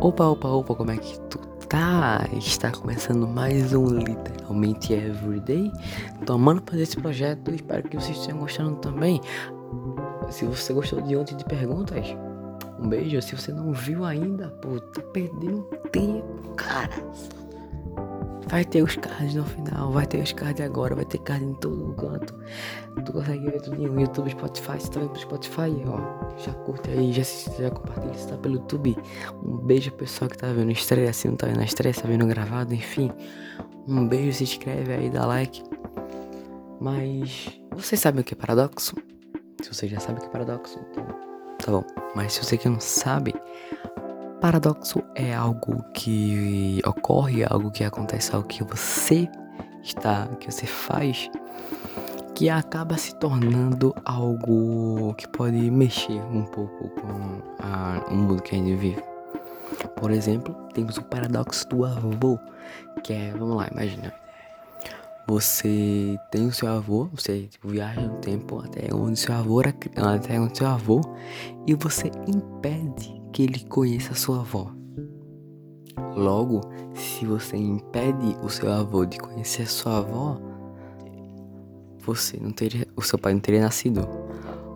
Opa, opa, opa, como é que tu tá? Está começando mais um Literalmente Everyday. Tomando para esse projeto, espero que vocês estejam gostando também. Se você gostou de ontem de perguntas, um beijo. Se você não viu ainda, pô, tá perdendo tempo, cara. Vai ter os cards no final, vai ter os cards agora, vai ter card em todo canto. Tu consegue ver tudo no YouTube, Spotify, se tá vendo pro Spotify, ó. Já curte aí, já, já compartilha se tá pelo YouTube. Um beijo pessoal que tá vendo estreia, assim não tá vendo a estreia, tá vendo gravado, enfim. Um beijo, se inscreve aí, dá like. Mas vocês sabem o que é paradoxo? Se você já sabe o que é paradoxo, então tá bom. Mas se você que não sabe, Paradoxo é algo que ocorre, algo que acontece, algo que você está, que você faz, que acaba se tornando algo que pode mexer um pouco com a, o mundo que a gente vive. Por exemplo, temos o paradoxo do avô, que é, vamos lá, imagina. Você tem o seu avô, você tipo, viaja no tempo até onde seu avô era, até onde seu avô, e você impede que ele conheça sua avó. Logo, se você impede o seu avô de conhecer sua avó, você não teria, o seu pai não teria nascido.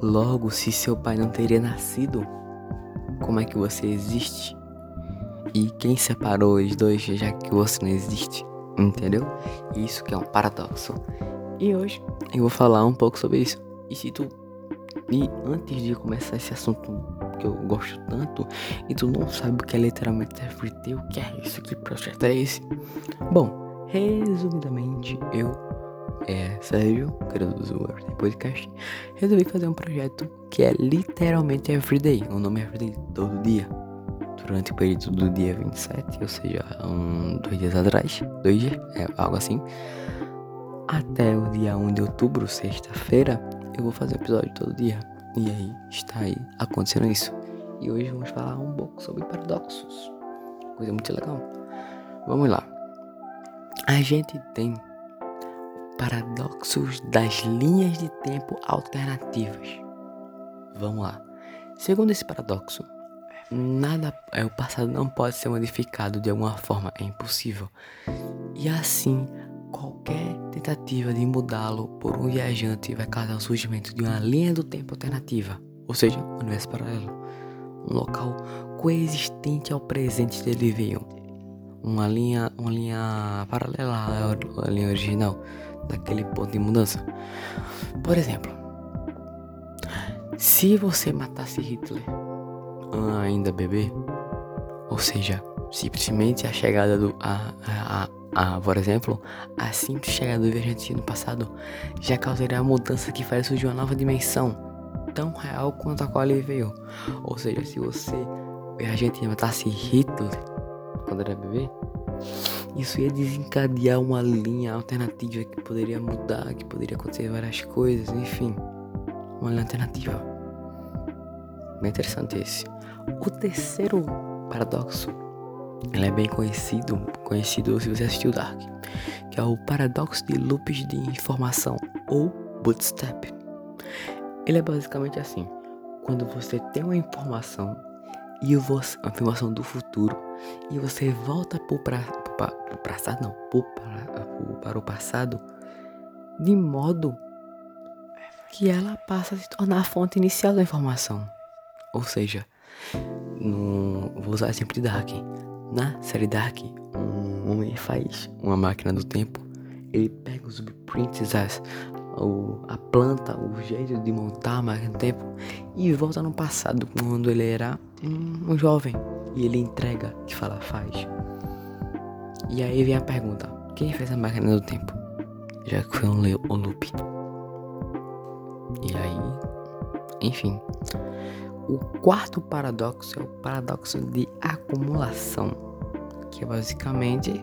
Logo, se seu pai não teria nascido, como é que você existe? E quem separou os dois já que você não existe? Entendeu? Isso que é um paradoxo. E hoje eu vou falar um pouco sobre isso. E se tu e antes de começar esse assunto que eu gosto tanto e tu não sabe o que é literalmente FT, o que é isso, que projeto é esse? Bom, resumidamente, eu, é, Sérgio, criador do Podcast, resolvi fazer um projeto que é literalmente Everyday. O nome é Everyday todo dia. Durante o período do dia 27, ou seja, um, dois dias atrás, dois dias, é, algo assim, até o dia 1 de outubro, sexta-feira, eu vou fazer um episódio todo dia. E aí está aí acontecendo isso. E hoje vamos falar um pouco sobre paradoxos. Coisa muito legal. Vamos lá. A gente tem paradoxos das linhas de tempo alternativas. Vamos lá. Segundo esse paradoxo, nada é o passado não pode ser modificado de alguma forma, é impossível. E assim, qualquer tentativa de mudá-lo por um viajante vai causar o surgimento de uma linha do tempo alternativa, ou seja, um universo paralelo, um local coexistente ao presente dele veio, uma linha, uma linha paralela à linha original daquele ponto de mudança. Por exemplo, se você matasse Hitler ainda bebê, ou seja, simplesmente a chegada do a, a, a ah, por exemplo, a simples chegada do viajante no passado já causaria a mudança que faria surgir uma nova dimensão, tão real quanto a qual ele veio. Ou seja, se você, viajante, matasse Hitler quando era bebê, isso ia desencadear uma linha alternativa que poderia mudar, que poderia acontecer várias coisas, enfim, uma linha alternativa. Bem interessante esse. O terceiro paradoxo ele é bem conhecido, conhecido se você assistiu Dark, que é o paradoxo de loops de informação ou bootstrap. Ele é basicamente assim: quando você tem uma informação e você, uma informação do futuro e você volta para o passado, não, para, para o passado, de modo que ela passa a se tornar a fonte inicial da informação. Ou seja, no, vou usar de Dark. Na série Dark, um homem faz uma máquina do tempo. Ele pega os blueprints, as, o, a planta, o jeito de montar a máquina do tempo e volta no passado, quando ele era um, um jovem. E ele entrega, que fala, faz. E aí vem a pergunta: quem fez a máquina do tempo? Já que foi um, um loop. E aí, enfim. O quarto paradoxo é o paradoxo de acumulação, que é basicamente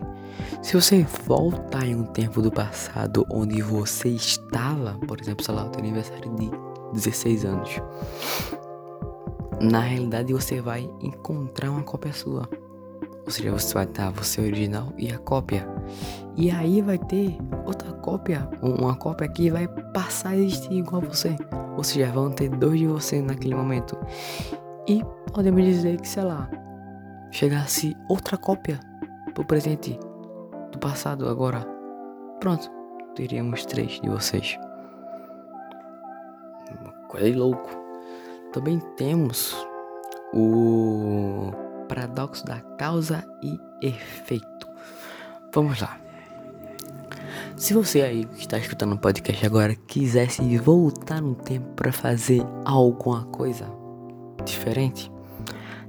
se você voltar em um tempo do passado onde você estava, por exemplo, sei lá, o aniversário de 16 anos, na realidade você vai encontrar uma cópia sua. Ou seja, você vai estar você original e a cópia. E aí vai ter outra cópia, uma cópia que vai passar a existir igual a você. Ou seja, vão ter dois de você naquele momento. E podemos dizer que, sei lá, chegasse outra cópia pro presente do passado agora, pronto, teríamos três de vocês. Coisa de louco. Também temos o paradoxo da causa e efeito. Vamos lá. Se você aí que está escutando o podcast agora quisesse voltar no tempo para fazer alguma coisa diferente,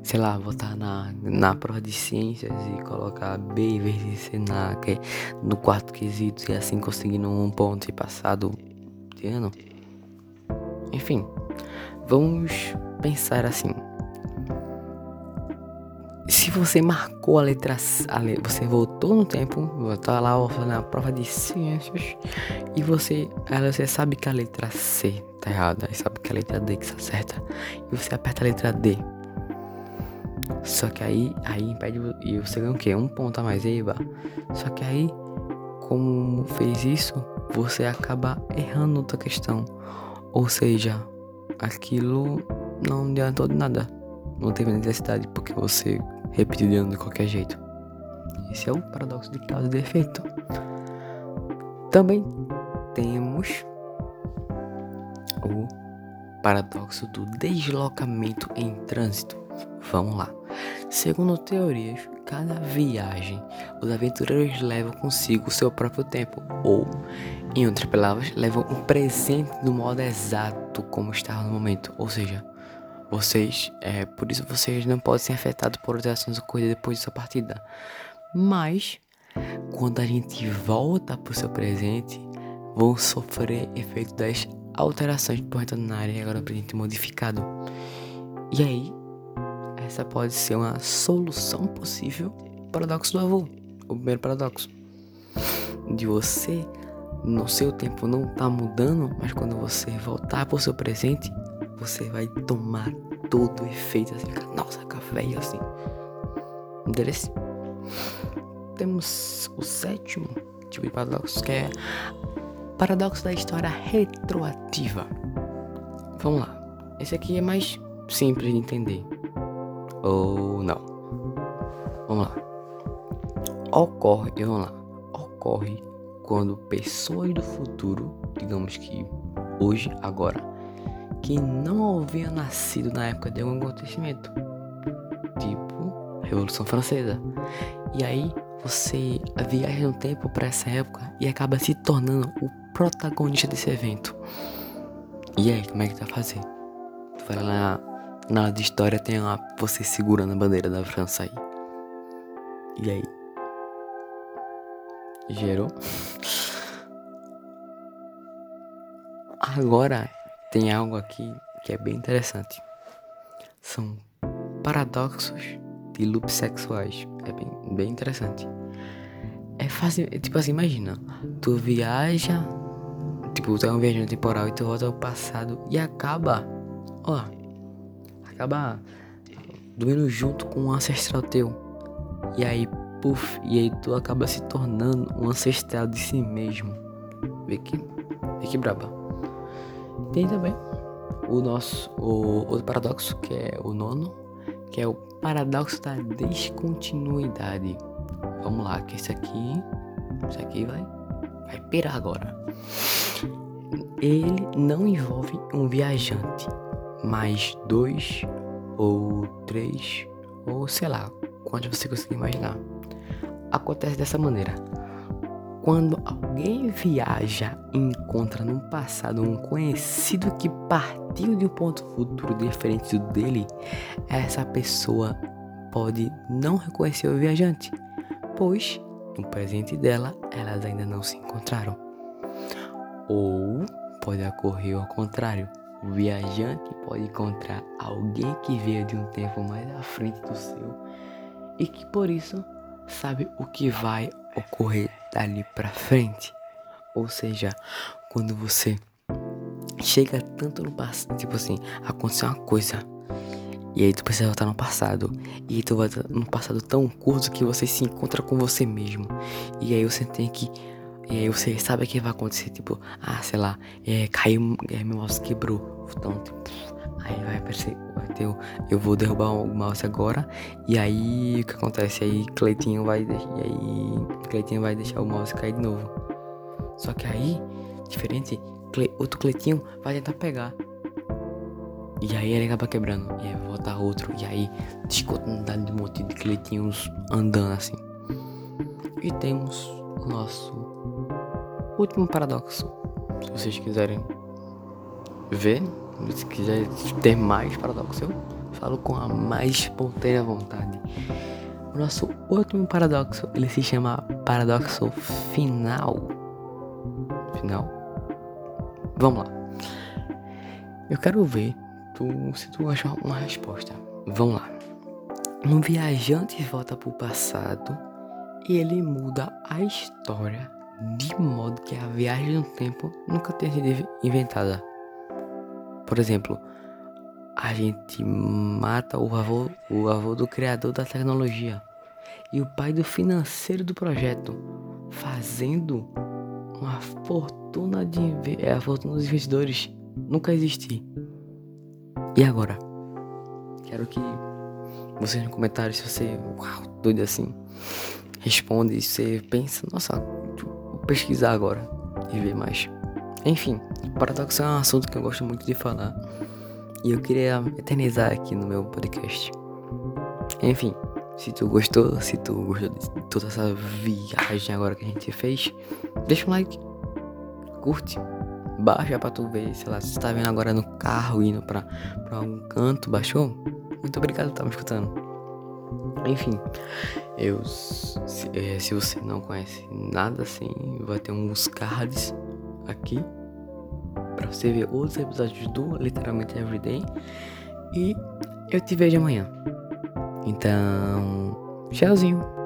sei lá, voltar na, na prova de ciências e colocar B em vez de ser na, que, no quarto quesito e assim conseguindo um ponto e passado de ano. Enfim, vamos pensar assim. Se você marcou a letra a você voltou no tempo, voltou lá na prova de ciências e você, você sabe que a letra C tá errada, e sabe que a letra D que está certa, e você aperta a letra D. Só que aí, aí impede e você ganha o quê? Um ponto a mais, Eva. Só que aí, como fez isso, você acaba errando outra questão. Ou seja, aquilo não adiantou de nada. Não teve necessidade porque você repetir de de qualquer jeito. Esse é o paradoxo de causa e efeito. Também temos o paradoxo do deslocamento em trânsito. Vamos lá. Segundo teorias, cada viagem, os aventureiros levam consigo o seu próprio tempo, ou, em outras palavras, levam um presente do modo exato como está no momento, ou seja, vocês, é, por isso vocês não podem ser afetados por alterações ocorridas depois de sua partida. Mas, quando a gente volta para o seu presente, vão sofrer efeito das alterações por retornarem agora no presente modificado. E aí, essa pode ser uma solução possível paradoxo do avô. O primeiro paradoxo. De você, no seu tempo não tá mudando, mas quando você voltar para o seu presente, você vai tomar todo o efeito assim, nossa, café assim. Interesse? Temos o sétimo tipo de paradoxo, que é paradoxo da história retroativa. Vamos lá. Esse aqui é mais simples de entender. Ou não. Vamos lá. Ocorre, vamos lá. Ocorre quando pessoas do futuro, digamos que hoje, agora, que não havia nascido na época de algum acontecimento, tipo Revolução Francesa. E aí você viaja no tempo para essa época e acaba se tornando o protagonista desse evento. E aí, como é que tu vai fazer? Tu vai lá na, na de história tem lá você segurando a bandeira da França aí. E aí? Gerou? Agora tem algo aqui que é bem interessante. São paradoxos de loops sexuais. É bem, bem interessante. É fácil, é tipo assim, imagina, tu viaja, tipo, tu é um viajante temporal e tu volta ao passado e acaba, ó, acaba dormindo junto com um ancestral teu. E aí, puf, e aí tu acaba se tornando um ancestral de si mesmo. Vê que, vê que braba. Tem também o nosso o outro paradoxo, que é o nono, que é o paradoxo da descontinuidade. Vamos lá, que esse aqui, esse aqui vai vai pirar agora. Ele não envolve um viajante, mas dois ou três ou sei lá, quantos você conseguir imaginar. Acontece dessa maneira quando alguém viaja e encontra no passado um conhecido que partiu de um ponto futuro diferente do dele, essa pessoa pode não reconhecer o viajante, pois no presente dela elas ainda não se encontraram. Ou pode ocorrer ao contrário, o viajante pode encontrar alguém que veio de um tempo mais à frente do seu e que por isso sabe o que vai ocorrer dali para frente. Ou seja, quando você chega tanto no passado, tipo assim, aconteceu uma coisa e aí tu precisa voltar no passado. E aí tu volta no passado tão curto que você se encontra com você mesmo. E aí você tem que E aí você sabe o que vai acontecer, tipo, ah, sei lá, é, caiu, é, meu mouse quebrou. Então, tipo, aí vai aparecer, vai eu vou derrubar o mouse agora. E aí o que acontece? Aí Cleitinho vai, e aí Cleitinho vai deixar o mouse cair de novo. Só que aí, diferente, outro Cleitinho vai tentar pegar. E aí ele acaba quebrando. E aí vai voltar outro. E aí descontinuidade de um monte de Cleitinhos andando assim. E temos o nosso último paradoxo. Se vocês quiserem ver, se quiserem ter mais paradoxo, eu falo com a mais espontânea vontade. O nosso último paradoxo, ele se chama paradoxo final. Final? Vamos lá. Eu quero ver tu, se tu achar uma resposta. Vamos lá. Um viajante volta para o passado e ele muda a história de modo que a viagem no tempo nunca tenha sido inventada. Por exemplo, a gente mata o avô, o avô do criador da tecnologia e o pai do financeiro do projeto, fazendo uma fortuna de é, a fortuna dos investidores nunca existir. E agora? Quero que vocês no comentário se você, uau, doido assim, responde, você pensa, nossa, pesquisar agora e ver mais. Enfim, paradoxo é um assunto que eu gosto muito de falar e eu queria eternizar aqui no meu podcast. Enfim, se tu gostou, se tu gostou de toda essa viagem agora que a gente fez, deixa um like, curte, baixa pra tu ver, sei lá, se tu tá vendo agora no carro indo pra, pra algum canto, baixou? Muito obrigado por estar me escutando. Enfim, eu se, é, se, você não conhece nada assim, vai ter uns cards aqui para você ver outros episódios do literalmente Everyday e eu te vejo amanhã. Então, tchauzinho.